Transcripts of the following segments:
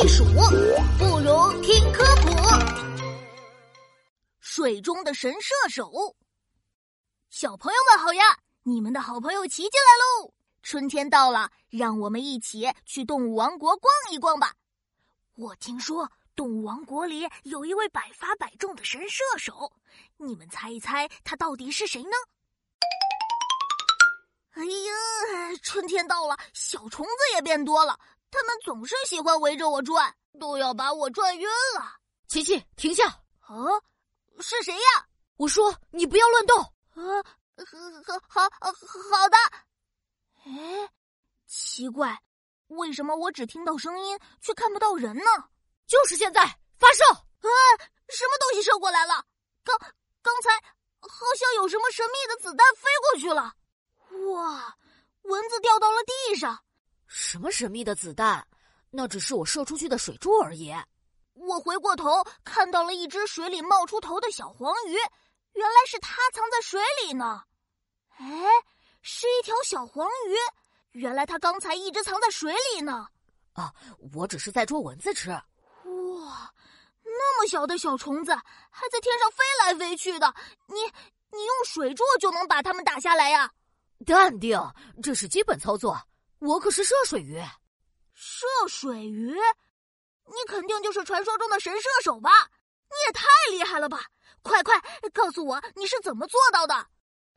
避暑，不如听科普。水中的神射手，小朋友们好呀！你们的好朋友琪琪来喽！春天到了，让我们一起去动物王国逛一逛吧。我听说动物王国里有一位百发百中的神射手，你们猜一猜他到底是谁呢？哎呀，春天到了，小虫子也变多了，它们总是喜欢围着我转，都要把我转晕了。琪琪，停下！啊，是谁呀？我说你不要乱动。啊，好，好，好，好的。哎，奇怪，为什么我只听到声音，却看不到人呢？就是现在，发射！啊，什么东西射过来了？刚刚才好像有什么神秘的子弹飞过去了。哇！蚊子掉到了地上。什么神秘的子弹？那只是我射出去的水柱而已。我回过头看到了一只水里冒出头的小黄鱼，原来是它藏在水里呢。哎，是一条小黄鱼，原来它刚才一直藏在水里呢。啊，我只是在捉蚊子吃。哇，那么小的小虫子还在天上飞来飞去的，你你用水柱就能把它们打下来呀？淡定，这是基本操作。我可是涉水鱼。涉水鱼，你肯定就是传说中的神射手吧？你也太厉害了吧！快快告诉我你是怎么做到的？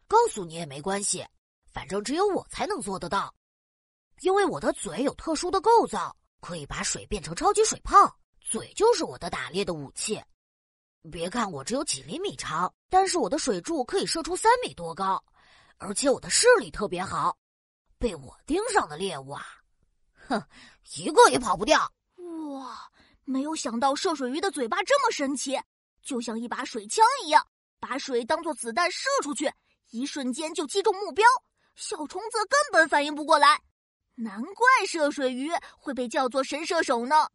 告诉你也没关系，反正只有我才能做得到。因为我的嘴有特殊的构造，可以把水变成超级水泡。嘴就是我的打猎的武器。别看我只有几厘米长，但是我的水柱可以射出三米多高。而且我的视力特别好，被我盯上的猎物啊，哼，一个也跑不掉。哇，没有想到涉水鱼的嘴巴这么神奇，就像一把水枪一样，把水当做子弹射出去，一瞬间就击中目标。小虫子根本反应不过来，难怪涉水鱼会被叫做神射手呢。